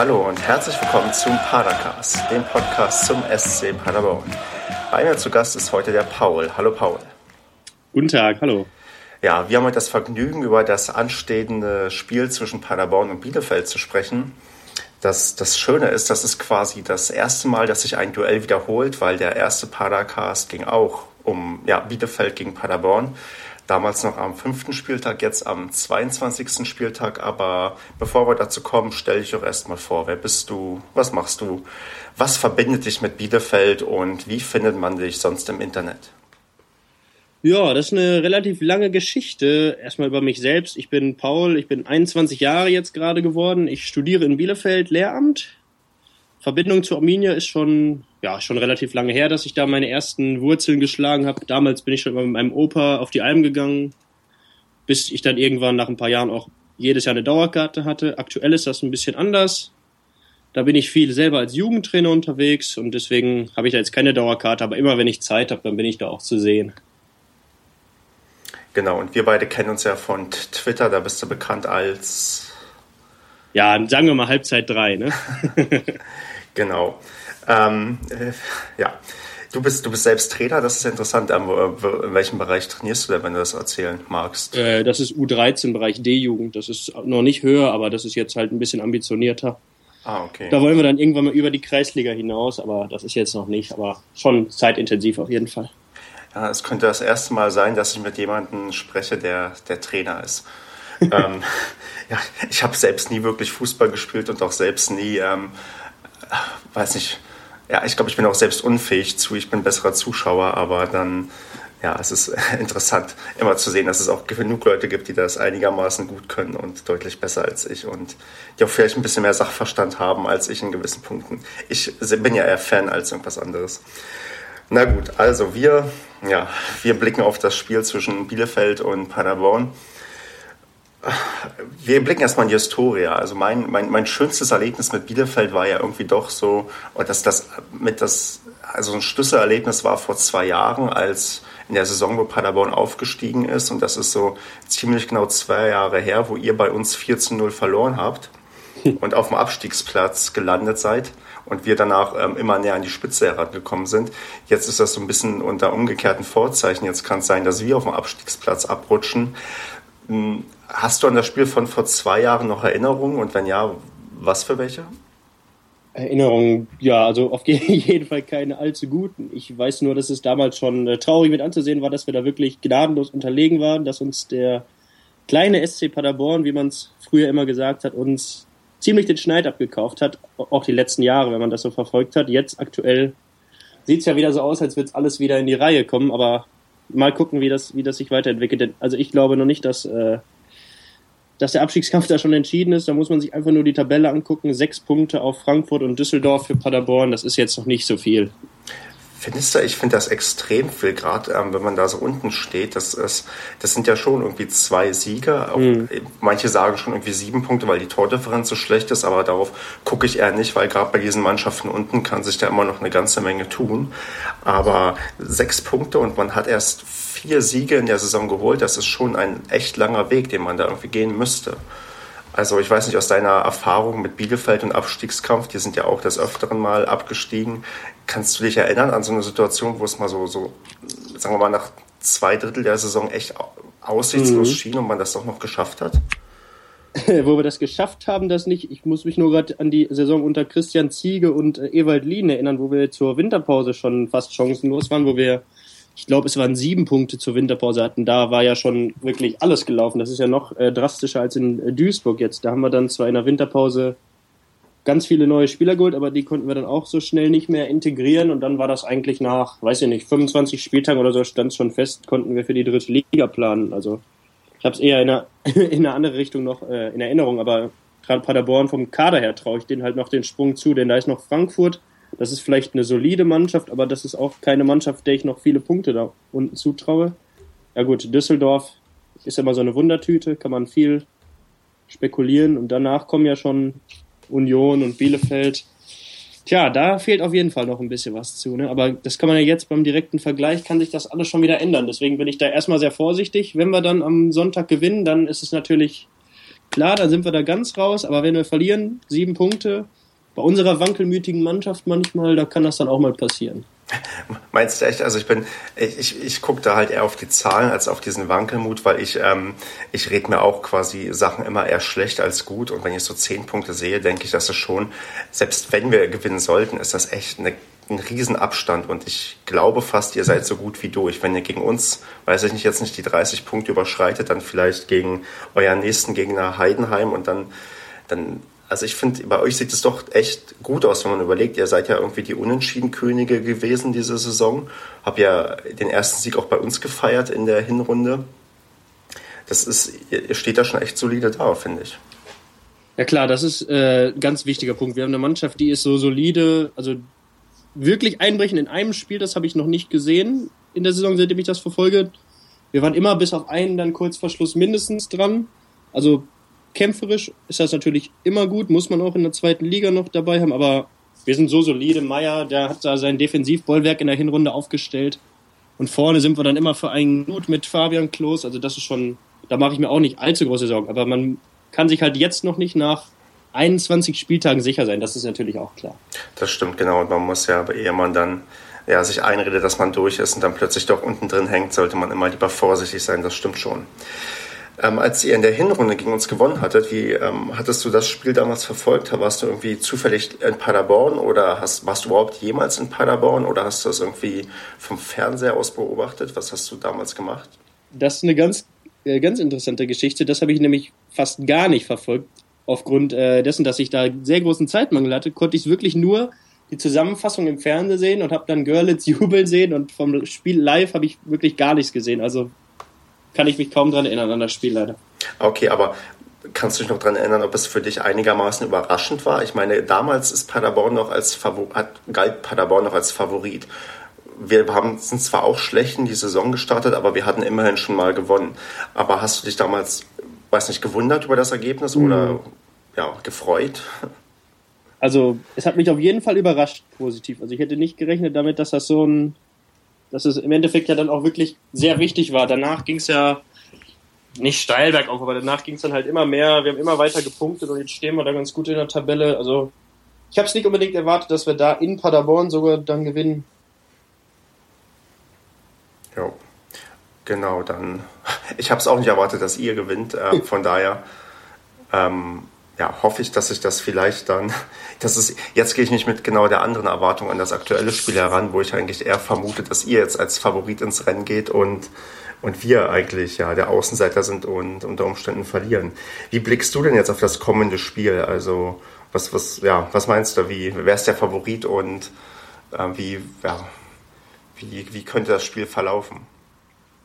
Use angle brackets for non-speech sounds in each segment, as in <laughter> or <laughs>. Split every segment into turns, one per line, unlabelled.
Hallo und herzlich willkommen zum Padercast, dem Podcast zum SC Paderborn. Bei mir zu Gast ist heute der Paul. Hallo Paul.
Guten Tag, hallo.
Ja, wir haben heute das Vergnügen, über das anstehende Spiel zwischen Paderborn und Bielefeld zu sprechen. Das, das Schöne ist, das ist quasi das erste Mal, dass sich ein Duell wiederholt, weil der erste Padercast ging auch um ja, Bielefeld gegen Paderborn. Damals noch am fünften Spieltag, jetzt am 22. Spieltag. Aber bevor wir dazu kommen, stell dich doch erstmal vor. Wer bist du? Was machst du? Was verbindet dich mit Bielefeld und wie findet man dich sonst im Internet?
Ja, das ist eine relativ lange Geschichte. Erstmal über mich selbst. Ich bin Paul, ich bin 21 Jahre jetzt gerade geworden. Ich studiere in Bielefeld Lehramt. Verbindung zu Arminia ist schon, ja, schon relativ lange her, dass ich da meine ersten Wurzeln geschlagen habe. Damals bin ich schon immer mit meinem Opa auf die Alm gegangen, bis ich dann irgendwann nach ein paar Jahren auch jedes Jahr eine Dauerkarte hatte. Aktuell ist das ein bisschen anders. Da bin ich viel selber als Jugendtrainer unterwegs und deswegen habe ich da jetzt keine Dauerkarte, aber immer wenn ich Zeit habe, dann bin ich da auch zu sehen.
Genau, und wir beide kennen uns ja von Twitter, da bist du bekannt als.
Ja, sagen wir mal Halbzeit 3, ne? <laughs> <laughs>
genau. Ähm, äh, ja, du bist, du bist selbst Trainer, das ist interessant. Ähm, in welchem Bereich trainierst du denn, wenn du das erzählen magst?
Äh, das ist U13, Bereich D-Jugend. Das ist noch nicht höher, aber das ist jetzt halt ein bisschen ambitionierter.
Ah, okay.
Da wollen wir dann irgendwann mal über die Kreisliga hinaus, aber das ist jetzt noch nicht, aber schon zeitintensiv auf jeden Fall.
Ja, es könnte das erste Mal sein, dass ich mit jemandem spreche, der der Trainer ist. <laughs> ähm, ja, ich habe selbst nie wirklich Fußball gespielt und auch selbst nie, ähm, weiß nicht, ja, ich glaube, ich bin auch selbst unfähig zu. Ich bin besserer Zuschauer, aber dann, ja, es ist <laughs> interessant, immer zu sehen, dass es auch genug Leute gibt, die das einigermaßen gut können und deutlich besser als ich und die auch vielleicht ein bisschen mehr Sachverstand haben als ich in gewissen Punkten. Ich bin ja eher Fan als irgendwas anderes. Na gut, also wir, ja, wir blicken auf das Spiel zwischen Bielefeld und Paderborn. Wir blicken erstmal in die Historie. Also mein, mein, mein schönstes Erlebnis mit Bielefeld war ja irgendwie doch so, dass das mit das, also ein Schlüsselerlebnis war vor zwei Jahren, als in der Saison, wo Paderborn aufgestiegen ist. Und das ist so ziemlich genau zwei Jahre her, wo ihr bei uns 4 zu 0 verloren habt <laughs> und auf dem Abstiegsplatz gelandet seid und wir danach ähm, immer näher an die Spitze herangekommen sind. Jetzt ist das so ein bisschen unter umgekehrten Vorzeichen. Jetzt kann es sein, dass wir auf dem Abstiegsplatz abrutschen. Hast du an das Spiel von vor zwei Jahren noch Erinnerungen und wenn ja, was für welche?
Erinnerungen, ja, also auf <laughs> jeden Fall keine allzu guten. Ich weiß nur, dass es damals schon äh, traurig mit anzusehen war, dass wir da wirklich gnadenlos unterlegen waren, dass uns der kleine SC Paderborn, wie man es früher immer gesagt hat, uns ziemlich den Schneid abgekauft hat, auch die letzten Jahre, wenn man das so verfolgt hat. Jetzt aktuell sieht es ja wieder so aus, als würde es alles wieder in die Reihe kommen, aber mal gucken, wie das, wie das sich weiterentwickelt. Also ich glaube noch nicht, dass, äh, dass der Abstiegskampf da schon entschieden ist. Da muss man sich einfach nur die Tabelle angucken. Sechs Punkte auf Frankfurt und Düsseldorf für Paderborn, das ist jetzt noch nicht so viel.
Findest du, ich finde das extrem viel, gerade ähm, wenn man da so unten steht. Das, ist, das sind ja schon irgendwie zwei Siege. Mhm. Manche sagen schon irgendwie sieben Punkte, weil die Tordifferenz so schlecht ist, aber darauf gucke ich eher nicht, weil gerade bei diesen Mannschaften unten kann sich da immer noch eine ganze Menge tun. Aber sechs Punkte und man hat erst vier Siege in der Saison geholt, das ist schon ein echt langer Weg, den man da irgendwie gehen müsste. Also ich weiß nicht, aus deiner Erfahrung mit Bielefeld und Abstiegskampf, die sind ja auch des Öfteren mal abgestiegen. Kannst du dich erinnern an so eine Situation, wo es mal so, so sagen wir mal, nach zwei Drittel der Saison echt aussichtslos mhm. schien und man das doch noch geschafft hat? <laughs>
wo wir das geschafft haben, das nicht. Ich muss mich nur gerade an die Saison unter Christian Ziege und äh, Ewald Lien erinnern, wo wir zur Winterpause schon fast chancenlos waren, wo wir ich glaube, es waren sieben Punkte zur Winterpause hatten. Da war ja schon wirklich alles gelaufen. Das ist ja noch äh, drastischer als in äh, Duisburg jetzt. Da haben wir dann zwar in der Winterpause ganz viele neue Spieler geholt, aber die konnten wir dann auch so schnell nicht mehr integrieren. Und dann war das eigentlich nach, weiß ich nicht, 25 Spieltagen oder so stand schon fest, konnten wir für die dritte Liga planen. Also ich habe es eher in eine, <laughs> in eine andere Richtung noch äh, in Erinnerung, aber gerade Paderborn vom Kader her traue ich denen halt noch den Sprung zu, denn da ist noch Frankfurt, das ist vielleicht eine solide Mannschaft, aber das ist auch keine Mannschaft, der ich noch viele Punkte da unten zutraue. Ja gut, Düsseldorf ist immer so eine Wundertüte, kann man viel spekulieren und danach kommen ja schon Union und Bielefeld. Tja, da fehlt auf jeden Fall noch ein bisschen was zu, ne? aber das kann man ja jetzt beim direkten Vergleich, kann sich das alles schon wieder ändern. Deswegen bin ich da erstmal sehr vorsichtig. Wenn wir dann am Sonntag gewinnen, dann ist es natürlich klar, dann sind wir da ganz raus, aber wenn wir verlieren, sieben Punkte, bei unserer wankelmütigen Mannschaft manchmal, da kann das dann auch mal passieren. <laughs>
Meinst du echt? Also ich bin, ich, ich, ich gucke da halt eher auf die Zahlen als auf diesen Wankelmut, weil ich, ähm, ich rede mir auch quasi Sachen immer eher schlecht als gut. Und wenn ich so zehn Punkte sehe, denke ich, dass es schon, selbst wenn wir gewinnen sollten, ist das echt eine, ein Riesenabstand. Und ich glaube fast, ihr seid so gut wie durch. Wenn ihr gegen uns, weiß ich nicht, jetzt nicht die 30 Punkte überschreitet, dann vielleicht gegen euren nächsten Gegner Heidenheim und dann, dann also ich finde, bei euch sieht es doch echt gut aus, wenn man überlegt, ihr seid ja irgendwie die Unentschieden-Könige gewesen diese Saison. Hab ja den ersten Sieg auch bei uns gefeiert in der Hinrunde. Das ist, ihr steht da schon echt solide da, finde ich.
Ja klar, das ist äh, ein ganz wichtiger Punkt. Wir haben eine Mannschaft, die ist so solide, also wirklich einbrechen in einem Spiel, das habe ich noch nicht gesehen in der Saison, seitdem ich das verfolge. Wir waren immer bis auf einen dann kurz vor Schluss mindestens dran. Also kämpferisch ist das natürlich immer gut, muss man auch in der zweiten Liga noch dabei haben, aber wir sind so solide. Meier, der hat da sein Defensivbollwerk in der Hinrunde aufgestellt. Und vorne sind wir dann immer für einen Gut mit Fabian Klos. Also das ist schon, da mache ich mir auch nicht allzu große Sorgen. Aber man kann sich halt jetzt noch nicht nach 21 Spieltagen sicher sein. Das ist natürlich auch klar.
Das stimmt, genau. Und man muss ja, ehe man dann ja, sich einredet, dass man durch ist und dann plötzlich doch unten drin hängt, sollte man immer lieber vorsichtig sein. Das stimmt schon. Ähm, als ihr in der Hinrunde gegen uns gewonnen hattet, wie ähm, hattest du das Spiel damals verfolgt? Warst du irgendwie zufällig in Paderborn oder hast, warst du überhaupt jemals in Paderborn oder hast du das irgendwie vom Fernseher aus beobachtet? Was hast du damals gemacht?
Das ist eine ganz, äh, ganz interessante Geschichte. Das habe ich nämlich fast gar nicht verfolgt. Aufgrund äh, dessen, dass ich da sehr großen Zeitmangel hatte, konnte ich wirklich nur die Zusammenfassung im Fernsehen sehen und habe dann Görlitz <laughs> jubeln sehen und vom Spiel live habe ich wirklich gar nichts gesehen. Also kann ich mich kaum daran erinnern, an das Spiel leider.
Okay, aber kannst du dich noch daran erinnern, ob es für dich einigermaßen überraschend war? Ich meine, damals ist Paderborn noch als Favor hat, galt Paderborn noch als Favorit. Wir haben, sind zwar auch schlecht in die Saison gestartet, aber wir hatten immerhin schon mal gewonnen. Aber hast du dich damals, weiß nicht, gewundert über das Ergebnis mhm. oder ja, gefreut?
Also, es hat mich auf jeden Fall überrascht, positiv. Also, ich hätte nicht gerechnet damit, dass das so ein dass es im Endeffekt ja dann auch wirklich sehr wichtig war. Danach ging es ja nicht steil bergauf, aber danach ging es dann halt immer mehr. Wir haben immer weiter gepunktet und jetzt stehen wir da ganz gut in der Tabelle. Also ich habe es nicht unbedingt erwartet, dass wir da in Paderborn sogar dann gewinnen.
Ja, genau, dann. Ich habe es auch nicht erwartet, dass ihr gewinnt. Äh, von daher ähm, ja, hoffe ich, dass sich das vielleicht dann, <laughs> das ist, jetzt gehe ich nicht mit genau der anderen Erwartung an das aktuelle Spiel heran, wo ich eigentlich eher vermute, dass ihr jetzt als Favorit ins Rennen geht und, und wir eigentlich ja der Außenseiter sind und unter Umständen verlieren. Wie blickst du denn jetzt auf das kommende Spiel? Also, was, was, ja, was meinst du? Wie, wer ist der Favorit und äh, wie, ja, wie, wie könnte das Spiel verlaufen?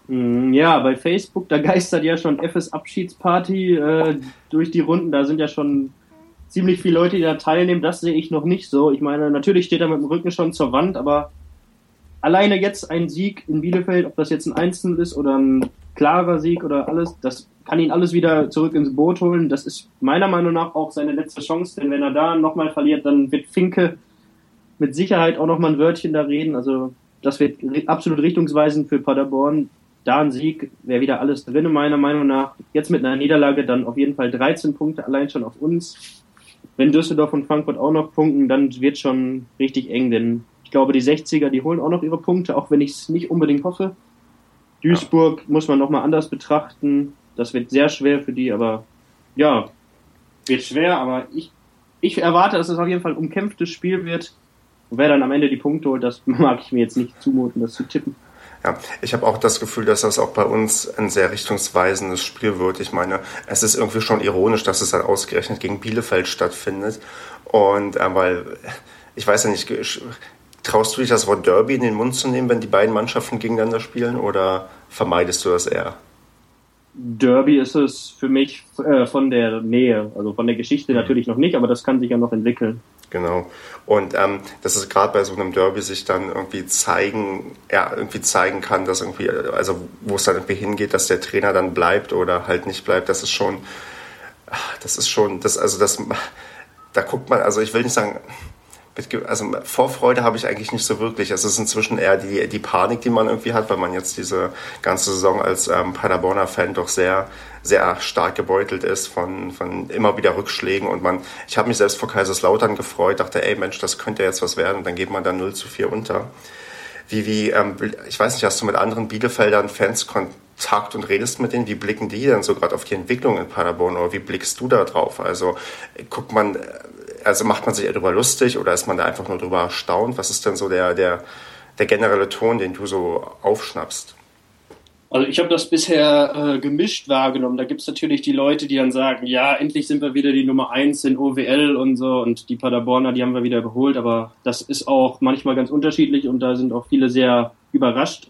Mm, ja, bei Facebook, da <laughs> geistert ja schon FS Abschiedsparty äh, durch die Runden. Da sind ja schon ziemlich viele Leute, die da teilnehmen. Das sehe ich noch nicht so. Ich meine, natürlich steht er mit dem Rücken schon zur Wand, aber alleine jetzt ein Sieg in Bielefeld, ob das jetzt ein Einzel ist oder ein klarer Sieg oder alles, das kann ihn alles wieder zurück ins Boot holen. Das ist meiner Meinung nach auch seine letzte Chance, denn wenn er da nochmal verliert, dann wird Finke mit Sicherheit auch nochmal ein Wörtchen da reden. Also das wird absolut richtungsweisend für Paderborn da ein Sieg wäre wieder alles drin, meiner Meinung nach. Jetzt mit einer Niederlage dann auf jeden Fall 13 Punkte allein schon auf uns. Wenn Düsseldorf und Frankfurt auch noch punkten, dann wird schon richtig eng, denn ich glaube, die 60er, die holen auch noch ihre Punkte, auch wenn ich es nicht unbedingt hoffe. Duisburg ja. muss man nochmal anders betrachten. Das wird sehr schwer für die, aber ja, wird schwer, aber ich, ich erwarte, dass es auf jeden Fall ein umkämpftes Spiel wird. Und wer dann am Ende die Punkte holt, das <laughs> mag ich mir jetzt nicht zumuten, das zu tippen.
Ja, ich habe auch das Gefühl, dass das auch bei uns ein sehr richtungsweisendes Spiel wird. Ich meine, es ist irgendwie schon ironisch, dass es dann ausgerechnet gegen Bielefeld stattfindet. Und äh, weil, ich weiß ja nicht, traust du dich das Wort Derby in den Mund zu nehmen, wenn die beiden Mannschaften gegeneinander spielen oder vermeidest du das eher?
Derby ist es für mich äh, von der Nähe, also von der Geschichte natürlich noch nicht, aber das kann sich ja noch entwickeln.
Genau. Und ähm, dass es gerade bei so einem Derby sich dann irgendwie zeigen, ja, irgendwie zeigen kann, dass irgendwie, also wo es dann irgendwie hingeht, dass der Trainer dann bleibt oder halt nicht bleibt, das ist schon, das ist schon, das, also das, da guckt man, also ich will nicht sagen, also Vorfreude habe ich eigentlich nicht so wirklich. Es ist inzwischen eher die, die Panik, die man irgendwie hat, weil man jetzt diese ganze Saison als ähm, Paderborner Fan doch sehr, sehr stark gebeutelt ist von, von immer wieder Rückschlägen und man, ich habe mich selbst vor Kaiserslautern gefreut, dachte, ey Mensch, das könnte jetzt was werden und dann geht man dann 0 zu 4 unter. Wie, wie, ähm, ich weiß nicht, hast du mit anderen Bielefeldern Fans Kontakt und redest mit denen? Wie blicken die denn so gerade auf die Entwicklung in Paderborn oder wie blickst du da drauf? Also guckt man, also macht man sich darüber lustig oder ist man da einfach nur darüber erstaunt? Was ist denn so der, der, der generelle Ton, den du so aufschnappst?
Also ich habe das bisher äh, gemischt wahrgenommen. Da gibt es natürlich die Leute, die dann sagen, ja, endlich sind wir wieder die Nummer eins in OWL und so und die Paderborner, die haben wir wieder überholt, aber das ist auch manchmal ganz unterschiedlich und da sind auch viele sehr überrascht.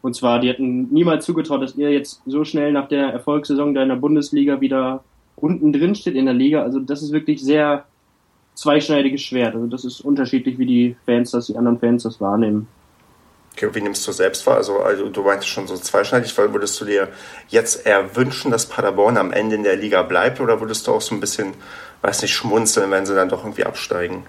Und zwar, die hätten niemals zugetraut, dass ihr jetzt so schnell nach der Erfolgssaison da in der Bundesliga wieder unten drin steht in der Liga. Also das ist wirklich sehr zweischneidiges Schwert. Also das ist unterschiedlich, wie die Fans das, die anderen Fans das wahrnehmen.
Okay, wie nimmst du selbst wahr? Also, also du meintest schon so zweischneidig, weil würdest du dir jetzt eher wünschen, dass Paderborn am Ende in der Liga bleibt oder würdest du auch so ein bisschen, weiß nicht, schmunzeln, wenn sie dann doch irgendwie absteigen?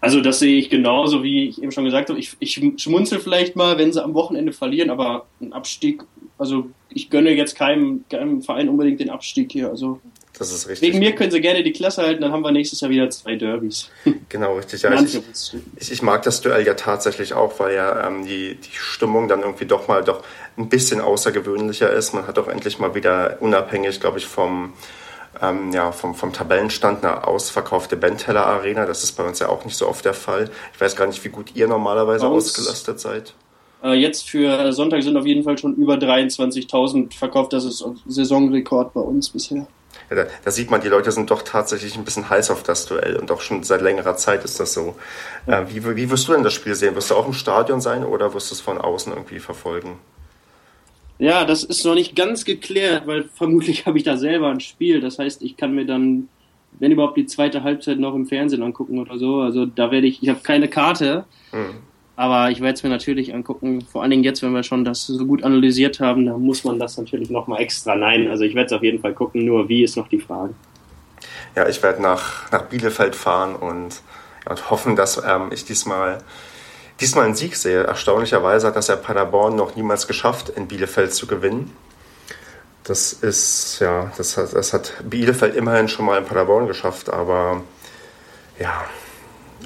Also das sehe ich genauso, wie ich eben schon gesagt habe. Ich, ich schmunzel vielleicht mal, wenn sie am Wochenende verlieren, aber ein Abstieg, also ich gönne jetzt keinem, keinem Verein unbedingt den Abstieg hier. Also
das ist richtig.
Wegen mir können sie gerne die Klasse halten, dann haben wir nächstes Jahr wieder zwei Derbys. <laughs>
Genau, richtig. Ja, ich, ich, ich, mag das Duell ja tatsächlich auch, weil ja ähm, die, die Stimmung dann irgendwie doch mal doch ein bisschen außergewöhnlicher ist. Man hat auch endlich mal wieder unabhängig, glaube ich, vom, ähm, ja, vom, vom Tabellenstand eine ausverkaufte Benteller Arena. Das ist bei uns ja auch nicht so oft der Fall. Ich weiß gar nicht, wie gut ihr normalerweise Aus, ausgelastet seid.
Äh, jetzt für Sonntag sind auf jeden Fall schon über 23.000 verkauft. Das ist Saisonrekord bei uns bisher.
Da, da, sieht man, die Leute sind doch tatsächlich ein bisschen heiß auf das Duell und auch schon seit längerer Zeit ist das so. Äh, wie, wie wirst du denn das Spiel sehen? Wirst du auch im Stadion sein oder wirst du es von außen irgendwie verfolgen?
Ja, das ist noch nicht ganz geklärt, weil vermutlich <laughs> habe ich da selber ein Spiel. Das heißt, ich kann mir dann, wenn überhaupt, die zweite Halbzeit noch im Fernsehen angucken oder so. Also da werde ich, ich habe keine Karte. Hm. Aber ich werde es mir natürlich angucken, vor allen Dingen jetzt, wenn wir schon das so gut analysiert haben, da muss man das natürlich nochmal extra. Nein, also ich werde es auf jeden Fall gucken, nur wie ist noch die Frage.
Ja, ich werde nach, nach Bielefeld fahren und, und hoffen, dass ähm, ich diesmal, diesmal einen Sieg sehe. Erstaunlicherweise hat das ja Paderborn noch niemals geschafft, in Bielefeld zu gewinnen. Das ist, ja, das hat, das hat Bielefeld immerhin schon mal in Paderborn geschafft, aber ja,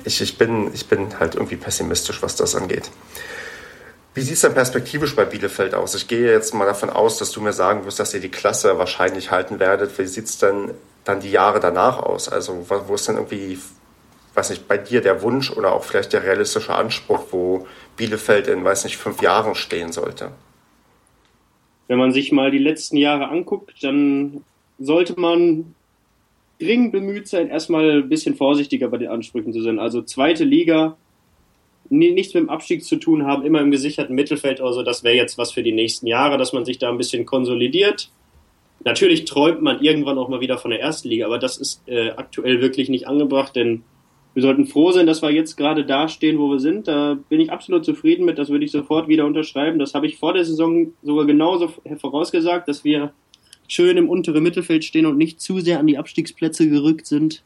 ich, ich, bin, ich bin halt irgendwie pessimistisch, was das angeht. Wie sieht es denn perspektivisch bei Bielefeld aus? Ich gehe jetzt mal davon aus, dass du mir sagen wirst, dass ihr die Klasse wahrscheinlich halten werdet. Wie sieht es denn dann die Jahre danach aus? Also wo ist denn irgendwie, weiß nicht, bei dir der Wunsch oder auch vielleicht der realistische Anspruch, wo Bielefeld in, weiß nicht, fünf Jahren stehen sollte?
Wenn man sich mal die letzten Jahre anguckt, dann sollte man dringend bemüht sein, erstmal ein bisschen vorsichtiger bei den Ansprüchen zu sein. Also zweite Liga, nichts mit dem Abstieg zu tun haben, immer im gesicherten Mittelfeld. Also das wäre jetzt was für die nächsten Jahre, dass man sich da ein bisschen konsolidiert. Natürlich träumt man irgendwann auch mal wieder von der ersten Liga, aber das ist äh, aktuell wirklich nicht angebracht, denn wir sollten froh sein, dass wir jetzt gerade da stehen, wo wir sind. Da bin ich absolut zufrieden mit, das würde ich sofort wieder unterschreiben. Das habe ich vor der Saison sogar genauso vorausgesagt, dass wir schön im unteren Mittelfeld stehen und nicht zu sehr an die Abstiegsplätze gerückt sind.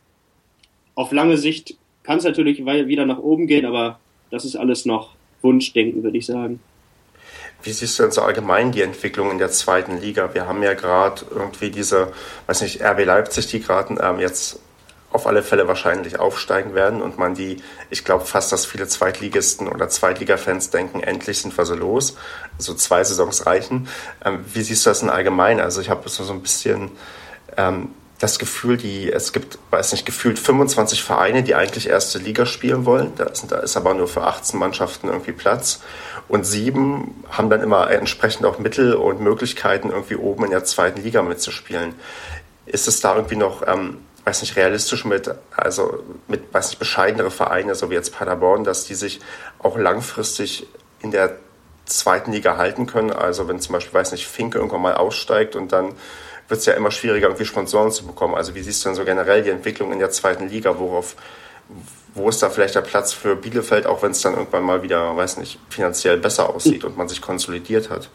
Auf lange Sicht kann es natürlich wieder nach oben gehen, aber das ist alles noch Wunschdenken, würde ich sagen.
Wie siehst du denn so allgemein die Entwicklung in der zweiten Liga? Wir haben ja gerade irgendwie diese, weiß nicht, RB Leipzig, die gerade ähm, jetzt auf alle Fälle wahrscheinlich aufsteigen werden und man die, ich glaube fast, dass viele Zweitligisten oder Zweitliga-Fans denken, endlich sind wir so los, so zwei Saisons reichen. Ähm, wie siehst du das in allgemein? Also ich habe so, so ein bisschen ähm, das Gefühl, die, es gibt, weiß nicht, gefühlt 25 Vereine, die eigentlich erste Liga spielen wollen. Da ist, da ist aber nur für 18 Mannschaften irgendwie Platz. Und sieben haben dann immer entsprechend auch Mittel und Möglichkeiten, irgendwie oben in der zweiten Liga mitzuspielen. Ist es da irgendwie noch ähm, weiß nicht, realistisch mit, also mit, weiß nicht, bescheidenere Vereine, so wie jetzt Paderborn, dass die sich auch langfristig in der zweiten Liga halten können. Also wenn zum Beispiel, weiß nicht, Finke irgendwann mal aussteigt und dann wird es ja immer schwieriger, irgendwie Sponsoren zu bekommen. Also wie siehst du denn so generell die Entwicklung in der zweiten Liga? Worauf, wo ist da vielleicht der Platz für Bielefeld, auch wenn es dann irgendwann mal wieder, weiß nicht, finanziell besser aussieht und man sich konsolidiert hat?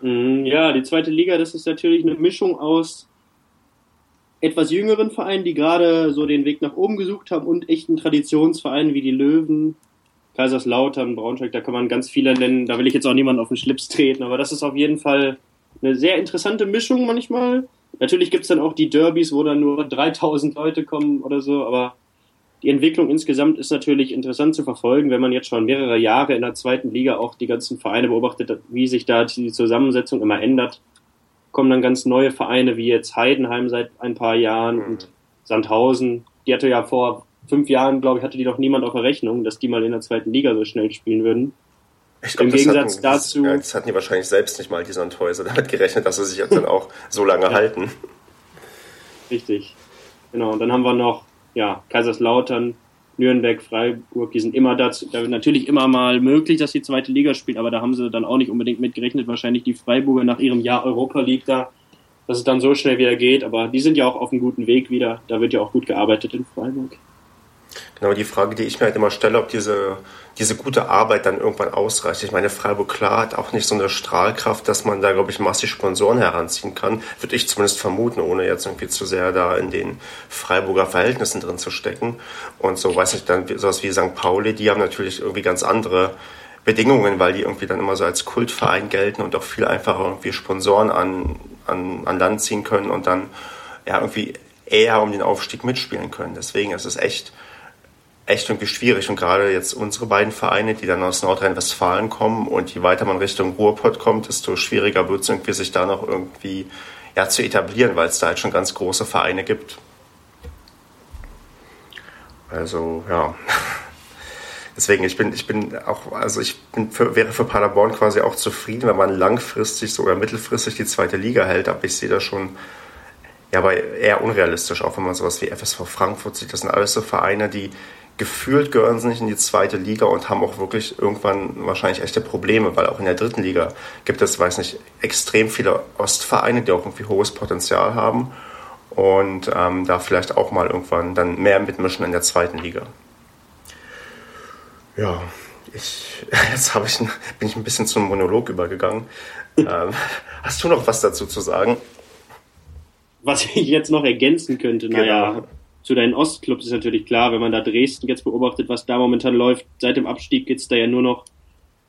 Mhm, ja, die zweite Liga, das ist natürlich eine Mischung aus etwas jüngeren Vereinen, die gerade so den Weg nach oben gesucht haben und echten Traditionsvereinen wie die Löwen, Kaiserslautern, Braunschweig, da kann man ganz viele nennen. Da will ich jetzt auch niemanden auf den Schlips treten, aber das ist auf jeden Fall eine sehr interessante Mischung manchmal. Natürlich gibt's dann auch die Derbys, wo dann nur 3000 Leute kommen oder so, aber die Entwicklung insgesamt ist natürlich interessant zu verfolgen, wenn man jetzt schon mehrere Jahre in der zweiten Liga auch die ganzen Vereine beobachtet, wie sich da die Zusammensetzung immer ändert. Kommen dann ganz neue Vereine wie jetzt Heidenheim seit ein paar Jahren und Sandhausen. Die hatte ja vor fünf Jahren, glaube ich, hatte die noch niemand auf der Rechnung, dass die mal in der zweiten Liga so schnell spielen würden.
Ich glaub, Im Gegensatz hatten, dazu. Das, ja, das hatten die wahrscheinlich selbst nicht mal, die Sandhäuser, damit gerechnet, dass sie sich jetzt dann auch so lange ja. halten.
Richtig. Genau. Und dann haben wir noch, ja, Kaiserslautern, Nürnberg, Freiburg, die sind immer dazu, da natürlich immer mal möglich, dass die zweite Liga spielt, aber da haben sie dann auch nicht unbedingt mitgerechnet. Wahrscheinlich die Freiburger nach ihrem Jahr Europa League da, dass es dann so schnell wieder geht, aber die sind ja auch auf einem guten Weg wieder. Da wird ja auch gut gearbeitet in Freiburg.
Genau, die Frage, die ich mir halt immer stelle, ob diese, diese gute Arbeit dann irgendwann ausreicht. Ich meine, Freiburg klar hat auch nicht so eine Strahlkraft, dass man da, glaube ich, massig Sponsoren heranziehen kann. Würde ich zumindest vermuten, ohne jetzt irgendwie zu sehr da in den Freiburger Verhältnissen drin zu stecken. Und so, weiß ich dann, sowas wie St. Pauli, die haben natürlich irgendwie ganz andere Bedingungen, weil die irgendwie dann immer so als Kultverein gelten und auch viel einfacher irgendwie Sponsoren an, an, an Land ziehen können und dann ja irgendwie eher um den Aufstieg mitspielen können. Deswegen ist es echt, echt irgendwie schwierig. Und gerade jetzt unsere beiden Vereine, die dann aus Nordrhein-Westfalen kommen und je weiter man Richtung Ruhrpott kommt, desto schwieriger wird es irgendwie, sich da noch irgendwie ja, zu etablieren, weil es da halt schon ganz große Vereine gibt. Also, ja. <laughs> Deswegen, ich bin, ich bin auch, also ich bin für, wäre für Paderborn quasi auch zufrieden, wenn man langfristig so oder mittelfristig die zweite Liga hält, aber ich sehe da schon ja, aber eher unrealistisch, auch wenn man sowas wie FSV Frankfurt sieht. Das sind alles so Vereine, die gefühlt gehören sie nicht in die zweite Liga und haben auch wirklich irgendwann wahrscheinlich echte Probleme, weil auch in der dritten Liga gibt es, weiß nicht, extrem viele Ostvereine, die auch irgendwie hohes Potenzial haben und ähm, da vielleicht auch mal irgendwann dann mehr mitmischen in der zweiten Liga. Ja, ich, <laughs> jetzt ich, bin ich ein bisschen zum Monolog übergegangen. <laughs> ähm, hast du noch was dazu zu sagen?
Was ich jetzt noch ergänzen könnte, naja, genau zu deinen Ostclubs ist natürlich klar, wenn man da Dresden jetzt beobachtet, was da momentan läuft, seit dem Abstieg geht's da ja nur noch,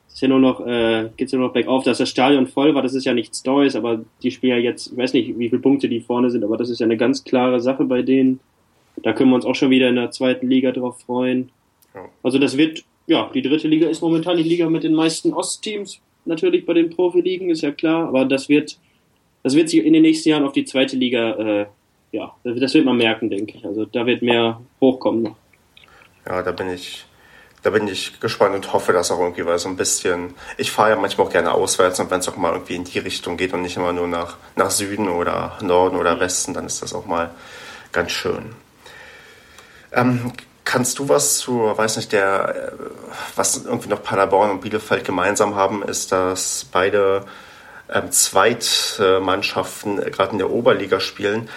ist ja nur noch, äh, geht's ja nur noch bergauf, dass das Stadion voll war, das ist ja nichts Neues, aber die spielen ja jetzt, ich weiß nicht, wie viele Punkte die vorne sind, aber das ist ja eine ganz klare Sache bei denen. Da können wir uns auch schon wieder in der zweiten Liga drauf freuen. Also das wird, ja, die dritte Liga ist momentan die Liga mit den meisten Ostteams, natürlich bei den Profiligen, ist ja klar, aber das wird, das wird sich in den nächsten Jahren auf die zweite Liga äh, ja, das wird man merken, denke ich. Also da wird mehr hochkommen noch.
Ja, da bin ich, da bin ich gespannt und hoffe, dass auch irgendwie, weil so ein bisschen, ich fahre ja manchmal auch gerne auswärts und wenn es auch mal irgendwie in die Richtung geht und nicht immer nur nach, nach Süden oder Norden oder Westen, dann ist das auch mal ganz schön. Ähm, kannst du was zu, weiß nicht, der, was irgendwie noch Paderborn und Bielefeld gemeinsam haben, ist, dass beide ähm, Zweitmannschaften äh, gerade in der Oberliga spielen.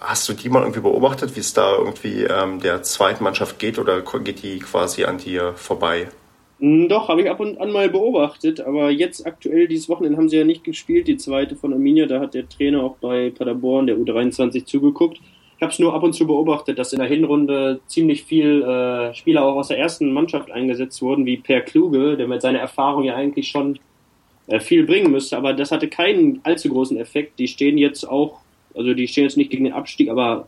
Hast du die mal irgendwie beobachtet, wie es da irgendwie ähm, der zweiten Mannschaft geht oder geht die quasi an dir vorbei?
Hm, doch, habe ich ab und an mal beobachtet, aber jetzt aktuell, dieses Wochenende haben sie ja nicht gespielt, die zweite von Arminia, da hat der Trainer auch bei Paderborn, der U23, zugeguckt. Ich habe es nur ab und zu beobachtet, dass in der Hinrunde ziemlich viel äh, Spieler auch aus der ersten Mannschaft eingesetzt wurden, wie Per Kluge, der mit seiner Erfahrung ja eigentlich schon äh, viel bringen müsste, aber das hatte keinen allzu großen Effekt. Die stehen jetzt auch also die stehen jetzt nicht gegen den Abstieg, aber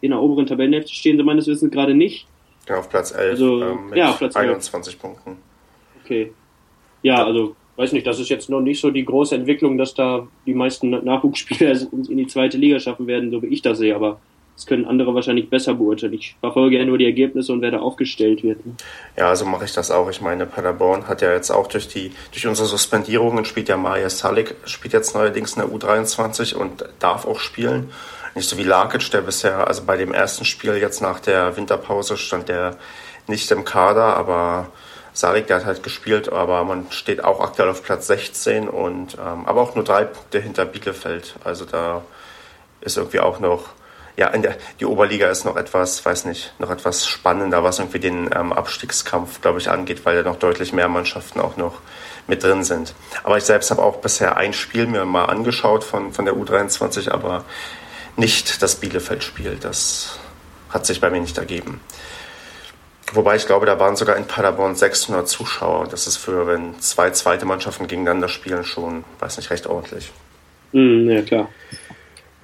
in der oberen Tabellenhälfte stehen sie meines Wissens gerade nicht.
Ja, auf Platz 11 also, ähm, mit ja, Platz 21 11. Punkten.
Okay. Ja, also weiß nicht, das ist jetzt noch nicht so die große Entwicklung, dass da die meisten Nachwuchsspieler <laughs> in die zweite Liga schaffen werden, so wie ich das sehe, aber das können andere wahrscheinlich besser beurteilen. Ich verfolge ja nur die Ergebnisse und wer da aufgestellt wird.
Ja, so mache ich das auch. Ich meine, Paderborn hat ja jetzt auch durch die, durch unsere Suspendierungen spielt ja Maja Salik, spielt jetzt neuerdings in der U23 und darf auch spielen. Nicht so wie Lakic, der bisher, also bei dem ersten Spiel jetzt nach der Winterpause stand der nicht im Kader, aber Salik, der hat halt gespielt, aber man steht auch aktuell auf Platz 16 und ähm, aber auch nur drei Punkte hinter Bielefeld. Also da ist irgendwie auch noch ja, der, die Oberliga ist noch etwas, weiß nicht, noch etwas spannender, was irgendwie den ähm, Abstiegskampf, glaube ich, angeht, weil da noch deutlich mehr Mannschaften auch noch mit drin sind. Aber ich selbst habe auch bisher ein Spiel mir mal angeschaut von, von der U23, aber nicht das Bielefeld-Spiel. Das hat sich bei mir nicht ergeben. Wobei ich glaube, da waren sogar in Paderborn 600 Zuschauer. Das ist für, wenn zwei zweite Mannschaften gegeneinander spielen, schon, weiß nicht, recht ordentlich.
Mm, ja, klar.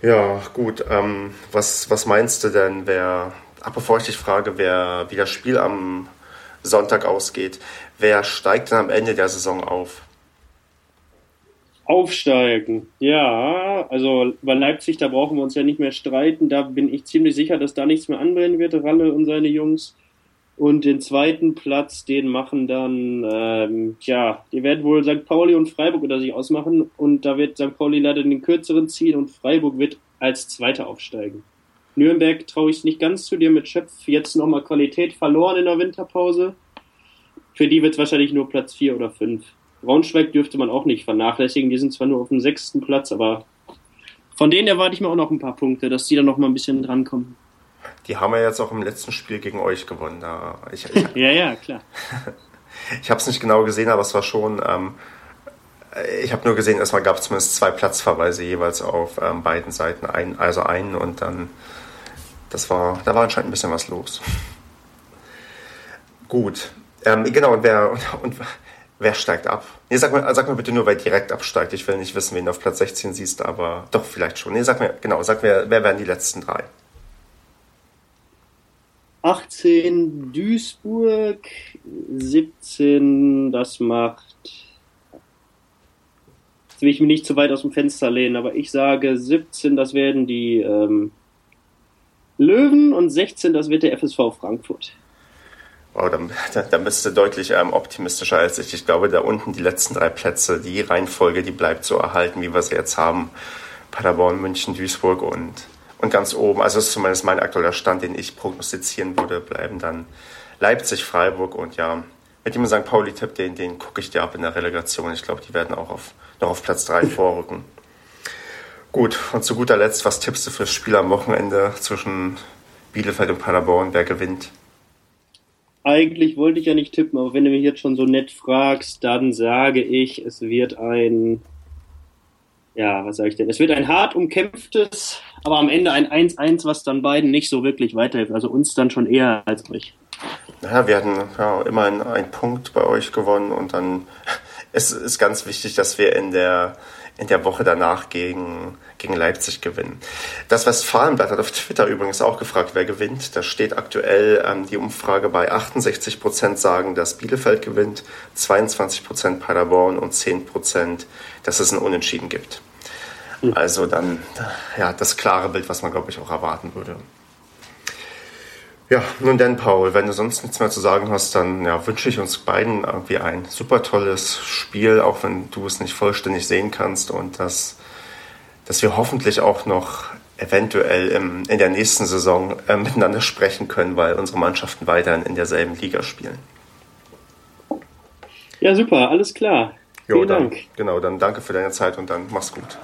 Ja, gut. Ähm, was, was meinst du denn, wer, ach, bevor ich dich frage, wer, wie das Spiel am Sonntag ausgeht, wer steigt denn am Ende der Saison auf?
Aufsteigen. Ja, also bei Leipzig, da brauchen wir uns ja nicht mehr streiten. Da bin ich ziemlich sicher, dass da nichts mehr anbrennen wird, Ralle und seine Jungs. Und den zweiten Platz, den machen dann, ähm, tja, die werden wohl St. Pauli und Freiburg unter sich ausmachen. Und da wird St. Pauli leider den kürzeren ziehen und Freiburg wird als Zweiter aufsteigen. Nürnberg traue ich nicht ganz zu dir mit Schöpf. Jetzt nochmal Qualität verloren in der Winterpause. Für die wird es wahrscheinlich nur Platz 4 oder 5. Braunschweig dürfte man auch nicht vernachlässigen. Die sind zwar nur auf dem sechsten Platz, aber von denen erwarte ich mir auch noch ein paar Punkte, dass die dann noch mal ein bisschen drankommen.
Die haben ja jetzt auch im letzten Spiel gegen euch gewonnen. Da ich, ich,
ja, ja, klar. <laughs>
ich habe es nicht genau gesehen, aber es war schon. Ähm, ich habe nur gesehen, erstmal gab es zumindest zwei Platzverweise jeweils auf ähm, beiden Seiten, ein, also einen und dann. Das war, da war anscheinend ein bisschen was los. Gut, ähm, genau. Und wer und, und wer steigt ab? Nee, sag mal, sag mal bitte nur, wer direkt absteigt. Ich will nicht wissen, wen du auf Platz 16 siehst, aber doch vielleicht schon. Nee, sag mir genau. Sag mir, wer wären die letzten drei?
18 Duisburg, 17, das macht. Jetzt will ich mich nicht zu weit aus dem Fenster lehnen, aber ich sage 17, das werden die ähm, Löwen und 16, das wird der FSV Frankfurt.
Wow, dann, dann bist du deutlich ähm, optimistischer als ich. Ich glaube, da unten die letzten drei Plätze, die Reihenfolge, die bleibt so erhalten, wie wir sie jetzt haben. Paderborn, München, Duisburg und und ganz oben, also das ist zumindest mein aktueller Stand, den ich prognostizieren würde, bleiben dann Leipzig, Freiburg und ja, mit dem St. Pauli-Tipp, den, den gucke ich dir ab in der Relegation. Ich glaube, die werden auch auf, noch auf Platz 3 <laughs> vorrücken. Gut, und zu guter Letzt, was tippst du fürs Spiel am Wochenende zwischen Bielefeld und Paderborn? Wer gewinnt?
Eigentlich wollte ich ja nicht tippen, aber wenn du mich jetzt schon so nett fragst, dann sage ich, es wird ein ja, was sage ich denn? Es wird ein hart umkämpftes, aber am Ende ein 1-1, was dann beiden nicht so wirklich weiterhilft. Also uns dann schon eher als euch.
Naja, wir hatten ja, immerhin einen Punkt bei euch gewonnen und dann <laughs> es ist ganz wichtig, dass wir in der, in der Woche danach gegen, gegen Leipzig gewinnen. Das Westfalenblatt hat auf Twitter übrigens auch gefragt, wer gewinnt. Da steht aktuell ähm, die Umfrage bei 68 Prozent sagen, dass Bielefeld gewinnt, 22 Prozent Paderborn und 10 Prozent dass es ein Unentschieden gibt. Hm. Also dann ja, das klare Bild, was man, glaube ich, auch erwarten würde. Ja, nun denn, Paul, wenn du sonst nichts mehr zu sagen hast, dann ja, wünsche ich uns beiden irgendwie ein super tolles Spiel, auch wenn du es nicht vollständig sehen kannst und dass, dass wir hoffentlich auch noch eventuell im, in der nächsten Saison äh, miteinander sprechen können, weil unsere Mannschaften weiterhin in derselben Liga spielen.
Ja, super, alles klar.
Jo, Vielen dann, Dank. Genau, dann danke für deine Zeit und dann mach's gut.